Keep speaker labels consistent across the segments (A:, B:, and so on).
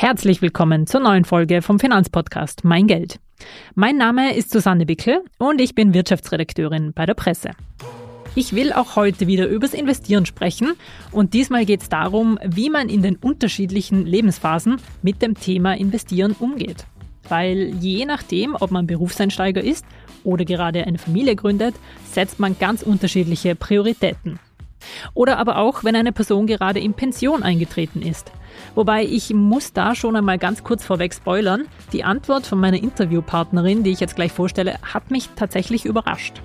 A: Herzlich willkommen zur neuen Folge vom Finanzpodcast Mein Geld. Mein Name ist Susanne Bickel und ich bin Wirtschaftsredakteurin bei der Presse. Ich will auch heute wieder übers Investieren sprechen und diesmal geht es darum, wie man in den unterschiedlichen Lebensphasen mit dem Thema Investieren umgeht. Weil je nachdem, ob man Berufseinsteiger ist oder gerade eine Familie gründet, setzt man ganz unterschiedliche Prioritäten. Oder aber auch, wenn eine Person gerade in Pension eingetreten ist. Wobei ich muss da schon einmal ganz kurz vorweg spoilern. Die Antwort von meiner Interviewpartnerin, die ich jetzt gleich vorstelle, hat mich tatsächlich überrascht.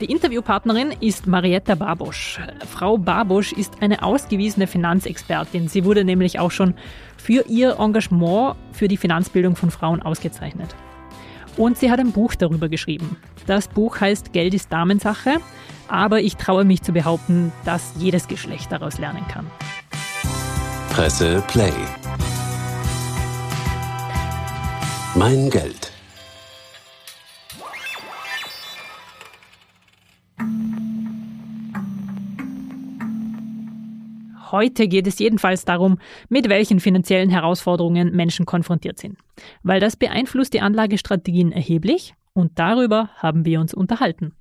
A: Die Interviewpartnerin ist Marietta Barbosch. Frau Barbosch ist eine ausgewiesene Finanzexpertin. Sie wurde nämlich auch schon für ihr Engagement für die Finanzbildung von Frauen ausgezeichnet. Und sie hat ein Buch darüber geschrieben. Das Buch heißt Geld ist Damensache, aber ich traue mich zu behaupten, dass jedes Geschlecht daraus lernen kann.
B: Presse Play. Mein Geld.
A: Heute geht es jedenfalls darum, mit welchen finanziellen Herausforderungen Menschen konfrontiert sind. Weil das beeinflusst die Anlagestrategien erheblich und darüber haben wir uns unterhalten.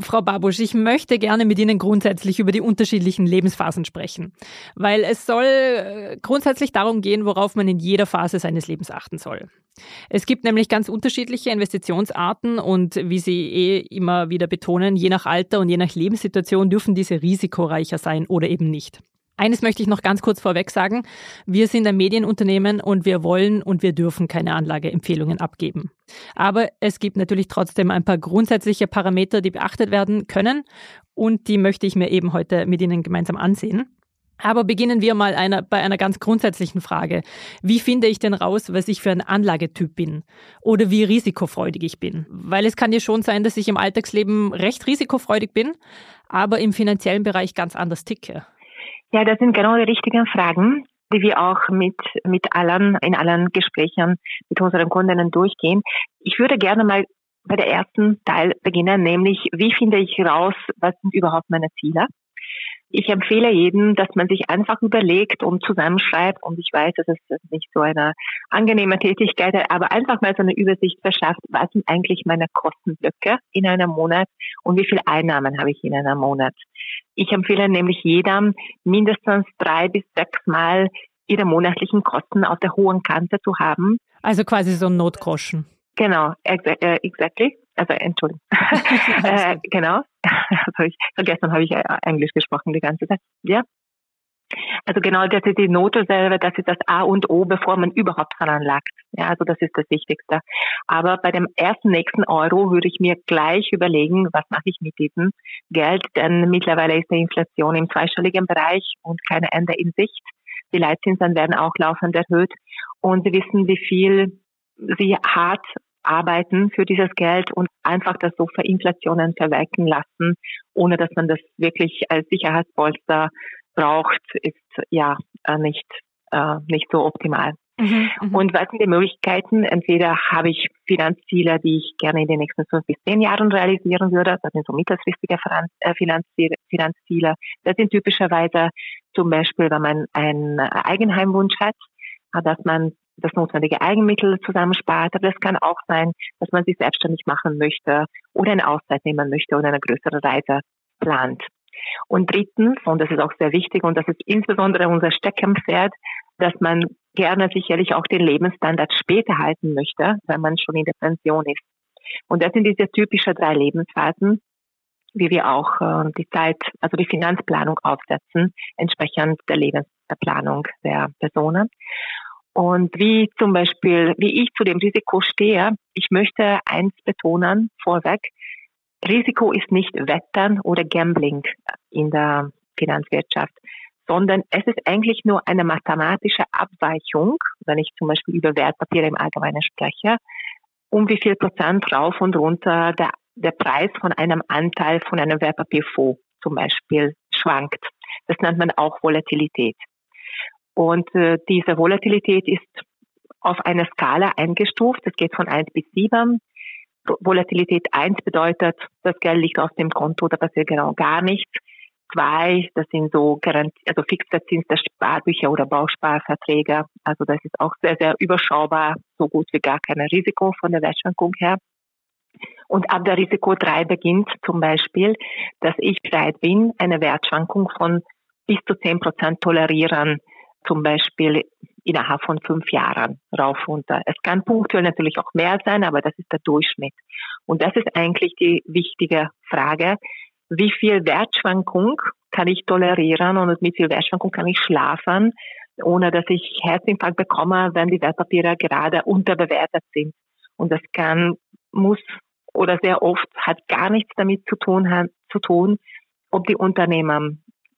A: Frau Babusch, ich möchte gerne mit Ihnen grundsätzlich über die unterschiedlichen Lebensphasen sprechen, weil es soll äh, grundsätzlich darum gehen, worauf man in jeder Phase seines Lebens achten soll. Es gibt nämlich ganz unterschiedliche Investitionsarten und wie Sie eh immer wieder betonen, je nach Alter und je nach Lebenssituation dürfen diese risikoreicher sein oder eben nicht. Eines möchte ich noch ganz kurz vorweg sagen. Wir sind ein Medienunternehmen und wir wollen und wir dürfen keine Anlageempfehlungen abgeben. Aber es gibt natürlich trotzdem ein paar grundsätzliche Parameter, die beachtet werden können und die möchte ich mir eben heute mit Ihnen gemeinsam ansehen. Aber beginnen wir mal einer, bei einer ganz grundsätzlichen Frage. Wie finde ich denn raus, was ich für ein Anlagetyp bin? Oder wie risikofreudig ich bin? Weil es kann ja schon sein, dass ich im Alltagsleben recht risikofreudig bin, aber im finanziellen Bereich ganz anders ticke.
C: Ja, das sind genau die richtigen Fragen, die wir auch mit, mit allen, in allen Gesprächen mit unseren Kundinnen durchgehen. Ich würde gerne mal bei der ersten Teil beginnen, nämlich wie finde ich raus, was sind überhaupt meine Ziele? Ich empfehle jedem, dass man sich einfach überlegt und zusammenschreibt. Und ich weiß, es ist nicht so eine angenehme Tätigkeit, aber einfach mal so eine Übersicht verschafft, was sind eigentlich meine Kostenblöcke in einem Monat und wie viele Einnahmen habe ich in einem Monat. Ich empfehle nämlich jedem, mindestens drei bis sechs Mal ihre monatlichen Kosten auf der hohen Kante zu haben.
A: Also quasi so ein Notgroschen.
C: Genau, äh, exactly. Also Entschuldigung. äh, genau. Also ich, gestern habe ich äh, Englisch gesprochen die ganze Zeit. Ja. Also genau, das ist die Notreserve, das ist das A und O, bevor man überhaupt veranlagt. Ja, also das ist das Wichtigste. Aber bei dem ersten nächsten Euro würde ich mir gleich überlegen, was mache ich mit diesem Geld, denn mittlerweile ist die Inflation im zweistelligen Bereich und keine Ende in Sicht. Die Leitzinsen werden auch laufend erhöht und Sie wissen, wie viel Sie hart arbeiten für dieses Geld und einfach das so für Inflationen verwelken lassen, ohne dass man das wirklich als Sicherheitspolster braucht, ist ja äh, nicht, äh, nicht so optimal. Mhm, mhm, und was sind die Möglichkeiten? Entweder habe ich Finanzziele, die ich gerne in den nächsten fünf bis zehn Jahren realisieren würde. Das sind so mittelfristige äh, Finanzziele. Das sind typischerweise zum Beispiel, wenn man einen Eigenheimwunsch hat, dass man das notwendige Eigenmittel zusammenspart. Aber es kann auch sein, dass man sich selbstständig machen möchte oder eine Auszeit nehmen möchte oder eine größere Reise plant. Und drittens, und das ist auch sehr wichtig, und das ist insbesondere unser Steckenpferd, dass man gerne sicherlich auch den Lebensstandard später halten möchte, wenn man schon in der Pension ist. Und das sind diese typischen drei Lebensphasen, wie wir auch äh, die Zeit, also die Finanzplanung aufsetzen, entsprechend der Lebensplanung der Personen. Und wie zum Beispiel, wie ich zu dem Risiko stehe, ich möchte eins betonen vorweg, Risiko ist nicht Wettern oder Gambling in der Finanzwirtschaft, sondern es ist eigentlich nur eine mathematische Abweichung, wenn ich zum Beispiel über Wertpapiere im Allgemeinen spreche, um wie viel Prozent rauf und runter der, der Preis von einem Anteil von einem Wertpapierfonds zum Beispiel schwankt. Das nennt man auch Volatilität. Und äh, diese Volatilität ist auf einer Skala eingestuft. Es geht von 1 bis 7. Volatilität 1 bedeutet, das Geld liegt auf dem Konto, da passiert genau gar nichts. zwei, das sind so Garantie, also fixverzinste Sparbücher oder Bausparverträge. Also das ist auch sehr, sehr überschaubar, so gut wie gar kein Risiko von der Wertschwankung her. Und ab der Risiko 3 beginnt zum Beispiel, dass ich bereit bin, eine Wertschwankung von bis zu 10 Prozent tolerieren, zum Beispiel innerhalb von fünf Jahren rauf runter. Es kann punktuell natürlich auch mehr sein, aber das ist der Durchschnitt. Und das ist eigentlich die wichtige Frage. Wie viel Wertschwankung kann ich tolerieren und mit viel Wertschwankung kann ich schlafen, ohne dass ich Herzinfarkt bekomme, wenn die Wertpapiere gerade unterbewertet sind. Und das kann, muss oder sehr oft hat gar nichts damit zu tun, zu tun, ob die Unternehmer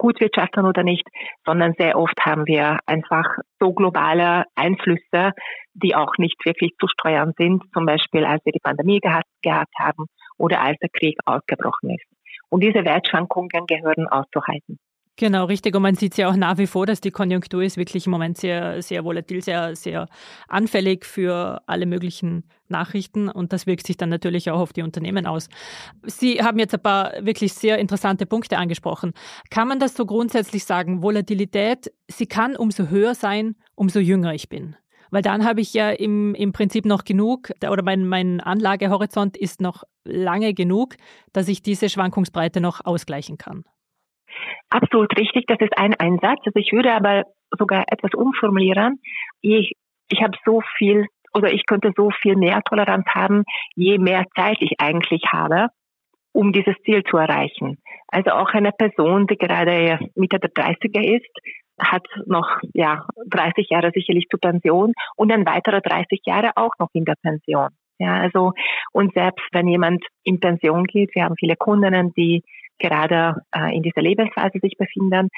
C: gut wirtschaften oder nicht, sondern sehr oft haben wir einfach so globale Einflüsse, die auch nicht wirklich zu steuern sind, zum Beispiel als wir die Pandemie gehabt, gehabt haben oder als der Krieg ausgebrochen ist. Und diese Wertschwankungen gehören auszuhalten.
A: Genau, richtig. Und man sieht ja auch nach wie vor, dass die Konjunktur ist wirklich im Moment sehr, sehr volatil, sehr, sehr anfällig für alle möglichen Nachrichten. Und das wirkt sich dann natürlich auch auf die Unternehmen aus. Sie haben jetzt ein paar wirklich sehr interessante Punkte angesprochen. Kann man das so grundsätzlich sagen? Volatilität, sie kann umso höher sein, umso jünger ich bin. Weil dann habe ich ja im, im Prinzip noch genug, oder mein, mein Anlagehorizont ist noch lange genug, dass ich diese Schwankungsbreite noch ausgleichen kann.
C: Absolut richtig, das ist ein Einsatz. Also ich würde aber sogar etwas umformulieren. Ich, ich habe so viel oder ich könnte so viel mehr Toleranz haben, je mehr Zeit ich eigentlich habe, um dieses Ziel zu erreichen. Also auch eine Person, die gerade Mitte der 30er ist, hat noch ja 30 Jahre sicherlich zur Pension und dann weitere 30 Jahre auch noch in der Pension. Ja, also und selbst wenn jemand in Pension geht, wir haben viele Kundinnen, die gerade äh, in dieser Lebensphase sich befinden.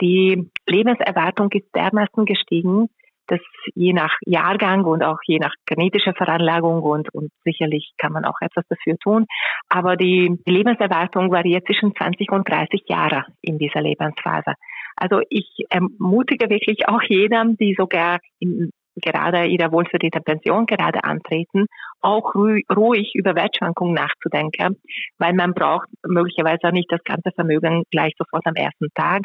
C: Die Lebenserwartung ist dermaßen gestiegen, dass je nach Jahrgang und auch je nach genetischer Veranlagung und, und sicherlich kann man auch etwas dafür tun, aber die Lebenserwartung variiert zwischen 20 und 30 Jahre in dieser Lebensphase. Also ich ermutige wirklich auch jedem, die sogar in gerade ihrer wohlverdienten Pension gerade antreten, auch ruhig über Wertschwankungen nachzudenken, weil man braucht möglicherweise auch nicht das ganze Vermögen gleich sofort am ersten Tag,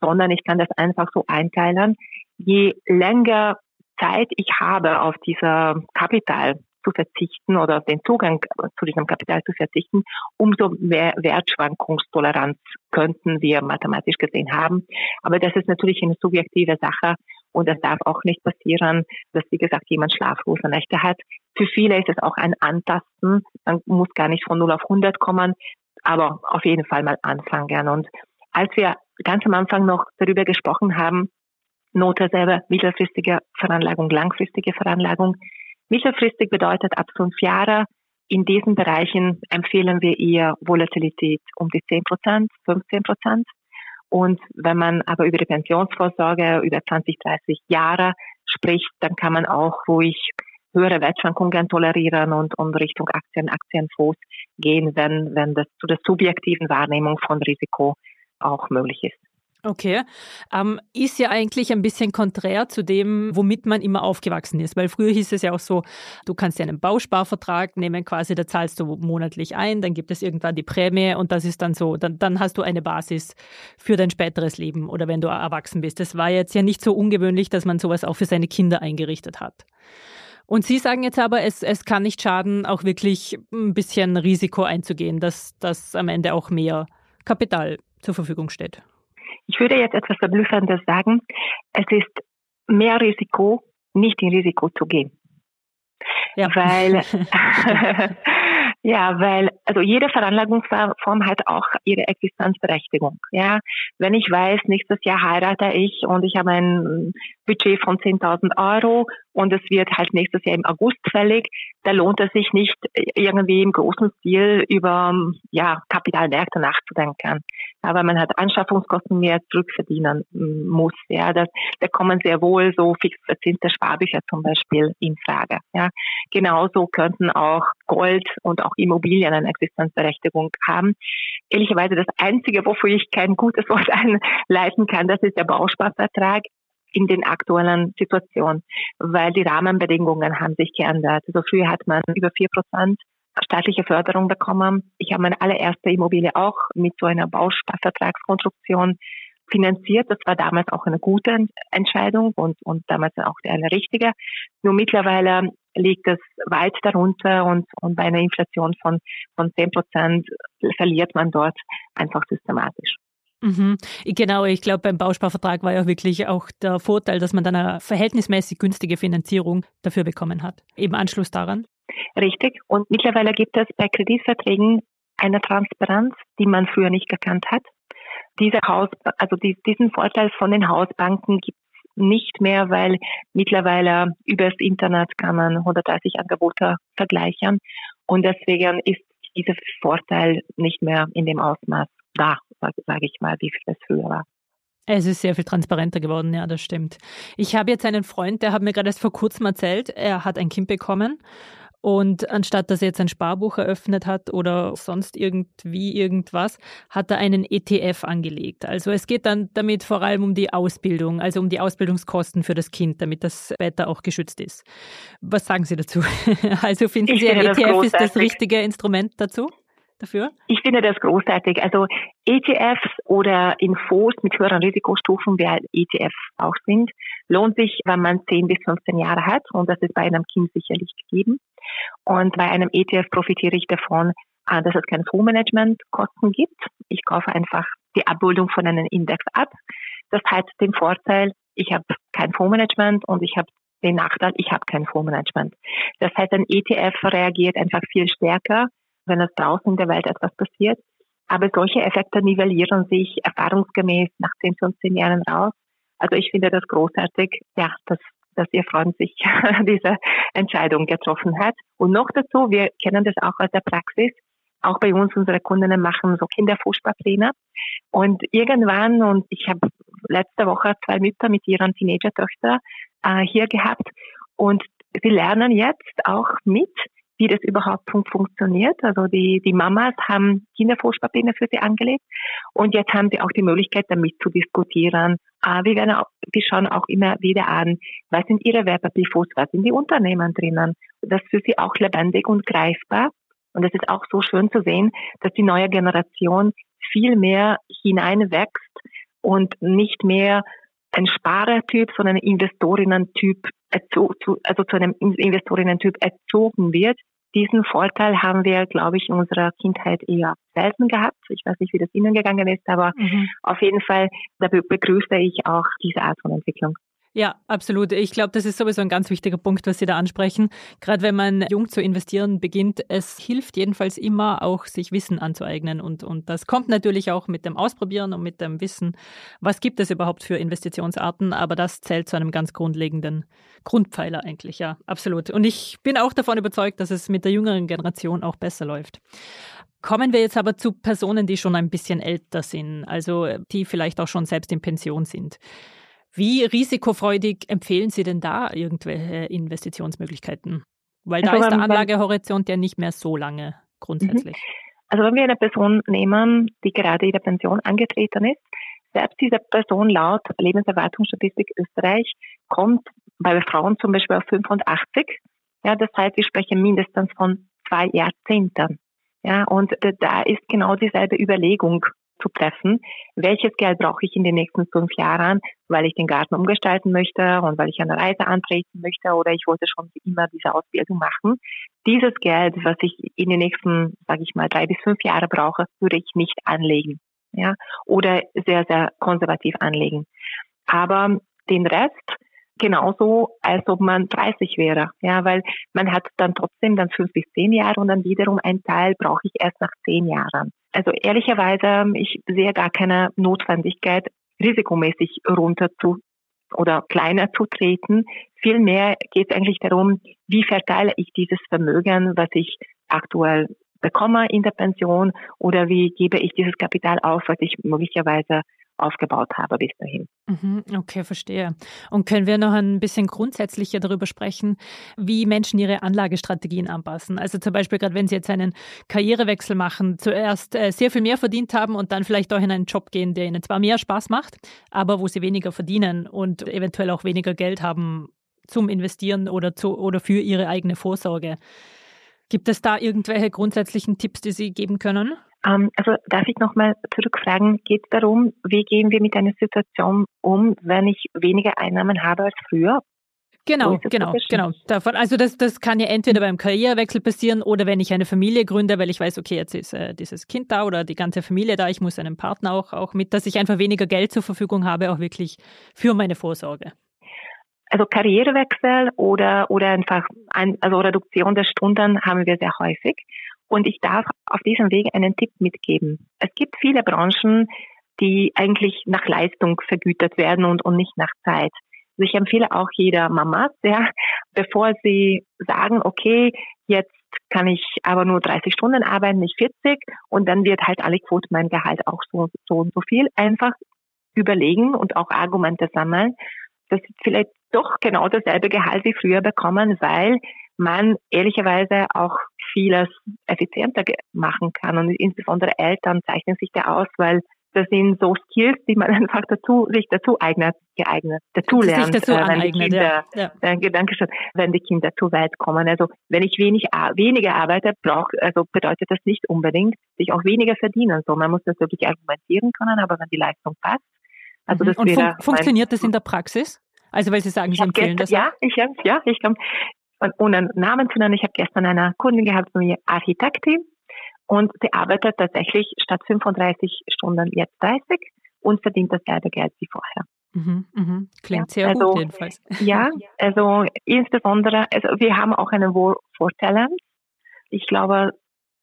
C: sondern ich kann das einfach so einteilen. Je länger Zeit ich habe, auf dieser Kapital zu verzichten oder den Zugang zu diesem Kapital zu verzichten, umso mehr Wertschwankungstoleranz könnten wir mathematisch gesehen haben. Aber das ist natürlich eine subjektive Sache und es darf auch nicht passieren, dass, wie gesagt, jemand schlaflose Nächte hat. Für viele ist es auch ein Antasten. Man muss gar nicht von 0 auf 100 kommen, aber auf jeden Fall mal anfangen. Und als wir ganz am Anfang noch darüber gesprochen haben, Notreserve, mittelfristige Veranlagung, langfristige Veranlagung, Mittelfristig bedeutet ab fünf Jahre. In diesen Bereichen empfehlen wir eher Volatilität um die 10 Prozent, 15 Prozent. Und wenn man aber über die Pensionsvorsorge über 20, 30 Jahre spricht, dann kann man auch ruhig höhere Wertschwankungen tolerieren und, und Richtung Aktien, Aktienfonds gehen, wenn, wenn das zu der subjektiven Wahrnehmung von Risiko auch möglich ist.
A: Okay. Ähm, ist ja eigentlich ein bisschen konträr zu dem, womit man immer aufgewachsen ist. Weil früher hieß es ja auch so, du kannst ja einen Bausparvertrag nehmen, quasi, da zahlst du monatlich ein, dann gibt es irgendwann die Prämie und das ist dann so, dann, dann hast du eine Basis für dein späteres Leben oder wenn du erwachsen bist. Das war jetzt ja nicht so ungewöhnlich, dass man sowas auch für seine Kinder eingerichtet hat. Und Sie sagen jetzt aber, es, es kann nicht schaden, auch wirklich ein bisschen Risiko einzugehen, dass, dass am Ende auch mehr Kapital zur Verfügung steht.
C: Ich würde jetzt etwas Verblüffendes sagen. Es ist mehr Risiko, nicht in Risiko zu gehen. Ja. Weil, ja, weil, also jede Veranlagungsform hat auch ihre Existenzberechtigung. Ja, wenn ich weiß, nächstes Jahr heirate ich und ich habe ein Budget von 10.000 Euro und es wird halt nächstes Jahr im August fällig, da lohnt es sich nicht irgendwie im großen Stil über ja, Kapitalmärkte nachzudenken. Aber man hat Anschaffungskosten mehr zurückverdienen muss. Ja, das, da kommen sehr wohl so fix verzinste Sparbücher zum Beispiel in Frage. Ja, genauso könnten auch Gold und auch Immobilien eine Existenzberechtigung haben. Ehrlicherweise das einzige, wofür ich kein gutes Wort einleiten kann, das ist der Bausparvertrag in den aktuellen Situationen, weil die Rahmenbedingungen haben sich geändert. Also früher hat man über vier Prozent staatliche Förderung bekommen. Ich habe meine allererste Immobilie auch mit so einer Bausparvertragskonstruktion finanziert. Das war damals auch eine gute Entscheidung und, und damals auch eine richtige. Nur mittlerweile liegt es weit darunter und, und bei einer Inflation von, von 10 Prozent verliert man dort einfach systematisch.
A: Mhm. Genau, ich glaube, beim Bausparvertrag war ja wirklich auch der Vorteil, dass man dann eine verhältnismäßig günstige Finanzierung dafür bekommen hat. Eben Anschluss daran.
C: Richtig. Und mittlerweile gibt es bei Kreditverträgen eine Transparenz, die man früher nicht gekannt hat. Dieser Haus, also diesen Vorteil von den Hausbanken gibt es nicht mehr, weil mittlerweile übers Internet kann man 130 Angebote vergleichen und deswegen ist dieser Vorteil nicht mehr in dem Ausmaß da, sage sag ich mal, wie es früher war.
A: Es ist sehr viel transparenter geworden, ja, das stimmt. Ich habe jetzt einen Freund, der hat mir gerade erst vor kurzem erzählt, er hat ein Kind bekommen und anstatt dass er jetzt ein Sparbuch eröffnet hat oder sonst irgendwie irgendwas, hat er einen ETF angelegt. Also es geht dann damit vor allem um die Ausbildung, also um die Ausbildungskosten für das Kind, damit das später auch geschützt ist. Was sagen Sie dazu? Also finden ich Sie, ein ETF ist das richtige Instrument dazu? Dafür?
C: Ich finde das großartig. Also ETFs oder in Fonds mit höheren Risikostufen, wie halt ETF auch sind, lohnt sich, wenn man 10 bis 15 Jahre hat und das ist bei einem Kind sicherlich gegeben. Und bei einem ETF profitiere ich davon, äh, dass es keine Fondsmanagementkosten gibt. Ich kaufe einfach die Abbildung von einem Index ab. Das hat den Vorteil, ich habe kein Fondsmanagement und ich habe den Nachteil, ich habe kein Fondsmanagement. Das heißt, ein ETF reagiert einfach viel stärker wenn es draußen in der Welt etwas passiert. Aber solche Effekte nivellieren sich erfahrungsgemäß nach 10, 15 Jahren raus. Also ich finde das großartig, ja, dass, dass Ihr Freund sich diese Entscheidung getroffen hat. Und noch dazu, wir kennen das auch aus der Praxis. Auch bei uns, unsere Kundinnen machen so Kinderfußballpläne. Und irgendwann, und ich habe letzte Woche zwei Mütter mit ihren Teenager-Töchter äh, hier gehabt. Und sie lernen jetzt auch mit, wie das überhaupt funktioniert. Also die, die Mamas haben Kindervorspielpläne für sie angelegt und jetzt haben sie auch die Möglichkeit, damit zu diskutieren. Ah, wir, werden auch, wir schauen auch immer wieder an, was sind ihre Wertpapierfonds, was sind die Unternehmen drinnen. Das ist für sie auch lebendig und greifbar. Und es ist auch so schön zu sehen, dass die neue Generation viel mehr hineinwächst und nicht mehr ein Sparertyp, sondern ein Investorinnen-Typ, also zu einem Investorinnen-Typ erzogen wird. Diesen Vorteil haben wir, glaube ich, in unserer Kindheit eher selten gehabt. Ich weiß nicht, wie das Ihnen gegangen ist, aber mhm. auf jeden Fall da begrüße ich auch diese Art von Entwicklung.
A: Ja, absolut. Ich glaube, das ist sowieso ein ganz wichtiger Punkt, was Sie da ansprechen. Gerade wenn man jung zu investieren beginnt, es hilft jedenfalls immer auch, sich Wissen anzueignen. Und, und das kommt natürlich auch mit dem Ausprobieren und mit dem Wissen, was gibt es überhaupt für Investitionsarten. Aber das zählt zu einem ganz grundlegenden Grundpfeiler eigentlich. Ja, absolut. Und ich bin auch davon überzeugt, dass es mit der jüngeren Generation auch besser läuft. Kommen wir jetzt aber zu Personen, die schon ein bisschen älter sind, also die vielleicht auch schon selbst in Pension sind. Wie risikofreudig empfehlen Sie denn da irgendwelche Investitionsmöglichkeiten? Weil da also ist der Anlagehorizont ja nicht mehr so lange grundsätzlich. Mhm.
C: Also wenn wir eine Person nehmen, die gerade in der Pension angetreten ist, selbst diese Person laut Lebenserwartungsstatistik Österreich kommt bei Frauen zum Beispiel auf 85. Ja, das heißt, wir sprechen mindestens von zwei Jahrzehnten. Ja, und da ist genau dieselbe Überlegung zu treffen, welches Geld brauche ich in den nächsten fünf Jahren, weil ich den Garten umgestalten möchte und weil ich eine Reise antreten möchte oder ich wollte schon immer diese Ausbildung machen. Dieses Geld, was ich in den nächsten, sage ich mal, drei bis fünf Jahre brauche, würde ich nicht anlegen, ja, oder sehr, sehr konservativ anlegen. Aber den Rest genauso, als ob man 30 wäre. Ja, weil man hat dann trotzdem dann fünf bis zehn Jahre und dann wiederum ein Teil brauche ich erst nach zehn Jahren. Also ehrlicherweise, ich sehe gar keine Notwendigkeit, risikomäßig runter zu oder kleiner zu treten. Vielmehr geht es eigentlich darum, wie verteile ich dieses Vermögen, was ich aktuell bekomme in der Pension oder wie gebe ich dieses Kapital auf, was ich möglicherweise aufgebaut habe bis dahin.
A: Mhm, okay, verstehe. Und können wir noch ein bisschen grundsätzlicher darüber sprechen, wie Menschen ihre Anlagestrategien anpassen? Also zum Beispiel gerade, wenn sie jetzt einen Karrierewechsel machen, zuerst äh, sehr viel mehr verdient haben und dann vielleicht auch in einen Job gehen, der ihnen zwar mehr Spaß macht, aber wo sie weniger verdienen und eventuell auch weniger Geld haben zum Investieren oder, zu, oder für ihre eigene Vorsorge. Gibt es da irgendwelche grundsätzlichen Tipps, die Sie geben können?
C: Ähm, also darf ich nochmal zurückfragen, geht es darum, wie gehen wir mit einer Situation um, wenn ich weniger Einnahmen habe als früher?
A: Genau, genau, genau. Davon, also das, das kann ja entweder beim Karrierewechsel passieren oder wenn ich eine Familie gründe, weil ich weiß, okay, jetzt ist äh, dieses Kind da oder die ganze Familie da, ich muss einen Partner auch, auch mit, dass ich einfach weniger Geld zur Verfügung habe, auch wirklich für meine Vorsorge.
C: Also Karrierewechsel oder, oder einfach ein, also Reduktion der Stunden haben wir sehr häufig. Und ich darf auf diesem Weg einen Tipp mitgeben. Es gibt viele Branchen, die eigentlich nach Leistung vergütet werden und, und nicht nach Zeit. Also ich empfehle auch jeder Mama, ja, bevor sie sagen, okay, jetzt kann ich aber nur 30 Stunden arbeiten, nicht 40 und dann wird halt alle Quote mein Gehalt auch so, so und so viel. Einfach überlegen und auch Argumente sammeln, dass sie vielleicht doch genau dasselbe Gehalt wie früher bekommen, weil man ehrlicherweise auch vieles effizienter machen kann. Und insbesondere Eltern zeichnen sich da aus, weil das sind so Skills, die man einfach dazu, sich dazu eignet, geeignet, dazu lernt.
A: Sich dazu äh, wenn die Kinder,
C: ja. Ja. Dankeschön, wenn die Kinder zur Welt kommen. Also, wenn ich wenig, weniger arbeite, braucht, also bedeutet das nicht unbedingt, dass ich auch weniger verdienen soll. Man muss das wirklich argumentieren können, aber wenn die Leistung passt.
A: Also, mhm. das Und fun funktioniert das in der Praxis? Also, weil Sie sagen, Sie empfehlen
C: gestern, das? Ja, ich, ja, ich kann, ohne Namen zu nennen, ich habe gestern eine Kundin gehabt, eine Architektin, und sie arbeitet tatsächlich statt 35 Stunden jetzt 30 und verdient dasselbe Geld wie vorher.
A: Mhm, mhm. Klingt sehr
C: also,
A: gut jedenfalls.
C: Ja, also insbesondere, also wir haben auch einen Vorteil. Ich glaube,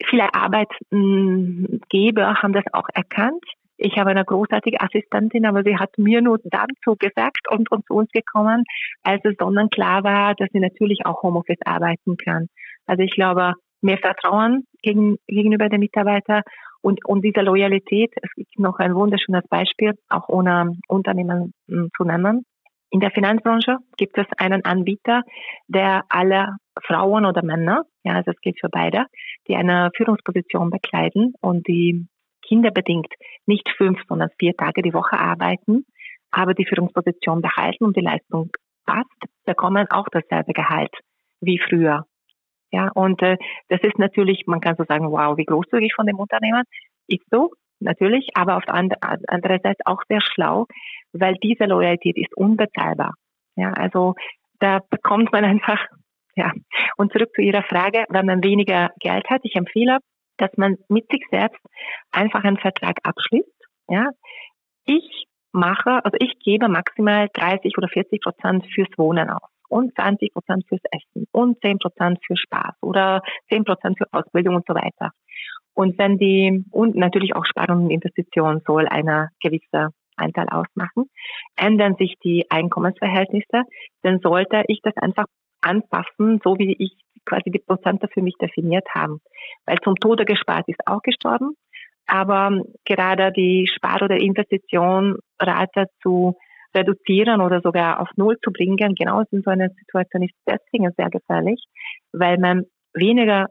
C: viele Arbeitgeber haben das auch erkannt. Ich habe eine großartige Assistentin, aber sie hat mir nur dann zugesagt und, und zu uns gekommen, als es sonnenklar war, dass sie natürlich auch Homeoffice arbeiten kann. Also ich glaube, mehr Vertrauen gegen, gegenüber den Mitarbeitern und, und diese Loyalität. Es gibt noch ein wunderschönes Beispiel, auch ohne Unternehmen hm, zu nennen. In der Finanzbranche gibt es einen Anbieter, der alle Frauen oder Männer, ja, also es gilt für beide, die eine Führungsposition bekleiden und die kinderbedingt nicht fünf, sondern vier Tage die Woche arbeiten, aber die Führungsposition behalten und die Leistung passt, bekommen auch dasselbe Gehalt wie früher. Ja, und äh, das ist natürlich, man kann so sagen, wow, wie großzügig von dem Unternehmen. Ist so, natürlich, aber auf der anderen Seite auch sehr schlau, weil diese Loyalität ist unbezahlbar. Ja, also da bekommt man einfach, ja. Und zurück zu Ihrer Frage, wenn man weniger Geld hat, ich empfehle, dass man mit sich selbst einfach einen Vertrag abschließt. Ja, ich mache, also ich gebe maximal 30 oder 40 Prozent fürs Wohnen aus und 20 Prozent fürs Essen und 10 Prozent für Spaß oder 10 Prozent für Ausbildung und so weiter. Und wenn die, und natürlich auch Sparung und Investition soll eine gewisse Anteil ausmachen, ändern sich die Einkommensverhältnisse, dann sollte ich das einfach anpassen, so wie ich quasi die Prozente für mich definiert habe. Weil zum Tode gespart ist auch gestorben, aber gerade die Spar- oder Investitionrate zu reduzieren oder sogar auf Null zu bringen, genau in so einer Situation ist deswegen sehr gefährlich, weil man weniger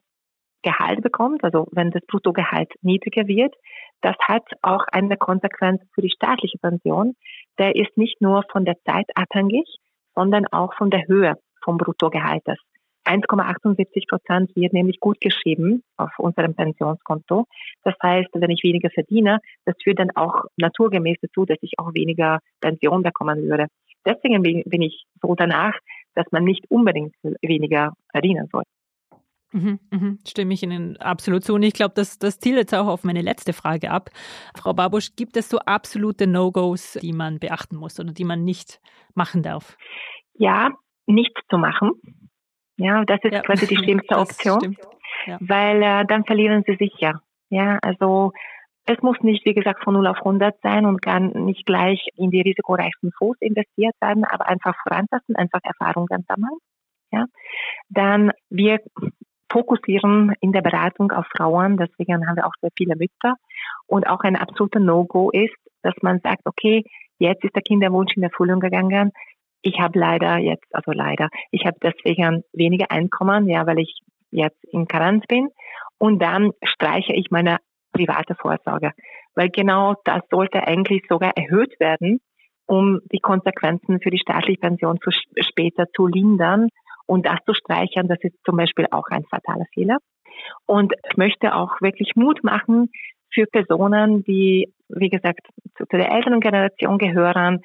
C: Gehalt bekommt, also wenn das Bruttogehalt niedriger wird, das hat auch eine Konsequenz für die staatliche Pension. Der ist nicht nur von der Zeit abhängig, sondern auch von der Höhe vom Bruttogehaltes. 1,78 Prozent wird nämlich gut geschrieben auf unserem Pensionskonto. Das heißt, wenn ich weniger verdiene, das führt dann auch naturgemäß dazu, dass ich auch weniger Pension bekommen würde. Deswegen bin ich so danach, dass man nicht unbedingt weniger verdienen soll.
A: Mhm, mhm, stimme ich Ihnen absolut zu. Und ich glaube, das, das zielt jetzt auch auf meine letzte Frage ab. Frau Babusch, gibt es so absolute No-Gos, die man beachten muss oder die man nicht machen darf?
C: Ja, nichts zu machen. Ja, das ist ja. quasi die schlimmste Option, ja. weil äh, dann verlieren sie sich ja. Also es muss nicht, wie gesagt, von 0 auf 100 sein und gar nicht gleich in die risikoreichsten Fonds investiert werden, aber einfach vorantasten, einfach Erfahrungen sammeln. Ja, dann wir fokussieren in der Beratung auf Frauen, deswegen haben wir auch sehr viele Mütter. Und auch ein absoluter No-Go ist, dass man sagt, okay, jetzt ist der Kinderwunsch in Erfüllung gegangen, ich habe leider jetzt, also leider, ich habe deswegen weniger Einkommen, ja, weil ich jetzt in Karenz bin. Und dann streiche ich meine private Vorsorge, weil genau das sollte eigentlich sogar erhöht werden, um die Konsequenzen für die staatliche Pension zu später zu lindern Und das zu streichern, das ist zum Beispiel auch ein fataler Fehler. Und ich möchte auch wirklich Mut machen für Personen, die, wie gesagt, zu der älteren Generation gehören,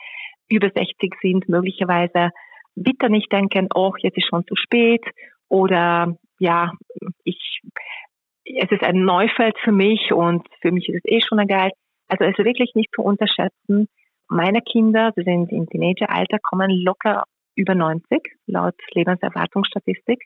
C: über 60 sind, möglicherweise bitte nicht denken, oh, jetzt ist schon zu spät oder ja, ich, es ist ein Neufeld für mich und für mich ist es eh schon egal. Also es ist wirklich nicht zu unterschätzen. Meine Kinder, sie sind im Teenageralter, kommen locker über 90 laut Lebenserwartungsstatistik.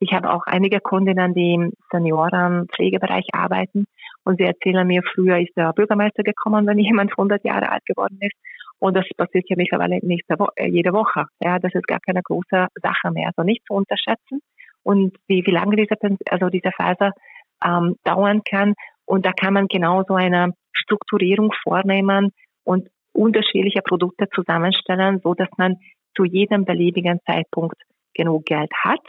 C: Ich habe auch einige Kundinnen, die im Seniorenpflegebereich arbeiten und sie erzählen mir, früher ist der Bürgermeister gekommen, wenn jemand 100 Jahre alt geworden ist. Und das passiert ja mittlerweile nächste Wo äh, jede Woche. Ja, das ist gar keine große Sache mehr. Also nicht zu unterschätzen und wie, wie lange diese, also diese Phase ähm, dauern kann. Und da kann man genau so eine Strukturierung vornehmen und unterschiedliche Produkte zusammenstellen, so dass man zu jedem beliebigen Zeitpunkt genug Geld hat,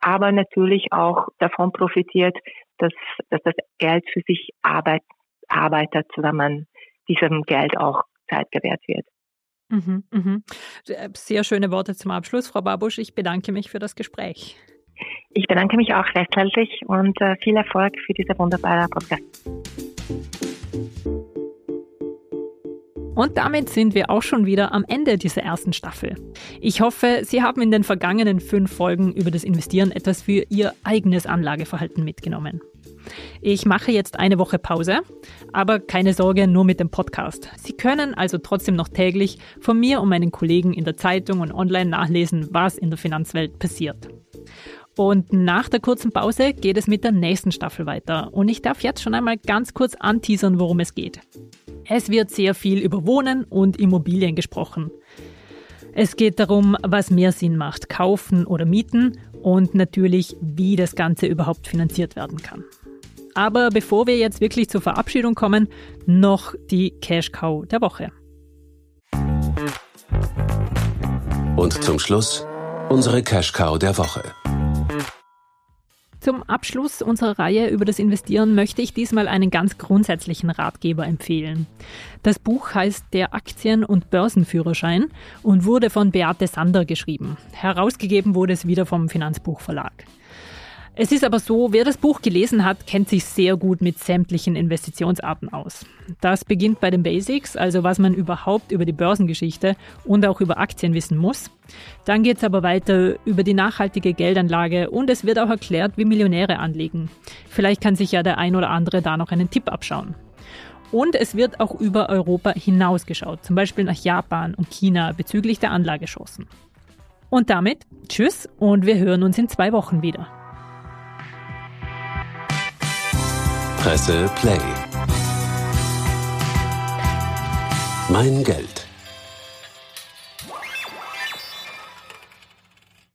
C: aber natürlich auch davon profitiert, dass, dass das Geld für sich arbeit, arbeitet, wenn man diesem Geld auch Zeit gewährt wird.
A: Mhm, mhm. Sehr schöne Worte zum Abschluss, Frau Babusch. Ich bedanke mich für das Gespräch.
C: Ich bedanke mich auch recht herzlich und äh, viel Erfolg für diese wunderbare Podcast.
A: Und damit sind wir auch schon wieder am Ende dieser ersten Staffel. Ich hoffe, Sie haben in den vergangenen fünf Folgen über das Investieren etwas für Ihr eigenes Anlageverhalten mitgenommen. Ich mache jetzt eine Woche Pause, aber keine Sorge, nur mit dem Podcast. Sie können also trotzdem noch täglich von mir und meinen Kollegen in der Zeitung und online nachlesen, was in der Finanzwelt passiert. Und nach der kurzen Pause geht es mit der nächsten Staffel weiter. Und ich darf jetzt schon einmal ganz kurz anteasern, worum es geht. Es wird sehr viel über Wohnen und Immobilien gesprochen. Es geht darum, was mehr Sinn macht, kaufen oder mieten und natürlich, wie das Ganze überhaupt finanziert werden kann. Aber bevor wir jetzt wirklich zur Verabschiedung kommen, noch die Cash Cow der Woche.
B: Und zum Schluss unsere Cash Cow der Woche.
A: Zum Abschluss unserer Reihe über das Investieren möchte ich diesmal einen ganz grundsätzlichen Ratgeber empfehlen. Das Buch heißt Der Aktien- und Börsenführerschein und wurde von Beate Sander geschrieben. Herausgegeben wurde es wieder vom Finanzbuchverlag. Es ist aber so, wer das Buch gelesen hat, kennt sich sehr gut mit sämtlichen Investitionsarten aus. Das beginnt bei den Basics, also was man überhaupt über die Börsengeschichte und auch über Aktien wissen muss. Dann geht es aber weiter über die nachhaltige Geldanlage und es wird auch erklärt, wie Millionäre anlegen. Vielleicht kann sich ja der ein oder andere da noch einen Tipp abschauen. Und es wird auch über Europa hinausgeschaut, zum Beispiel nach Japan und China bezüglich der Anlagechancen. Und damit tschüss und wir hören uns in zwei Wochen wieder.
B: Presse Play. Mein Geld.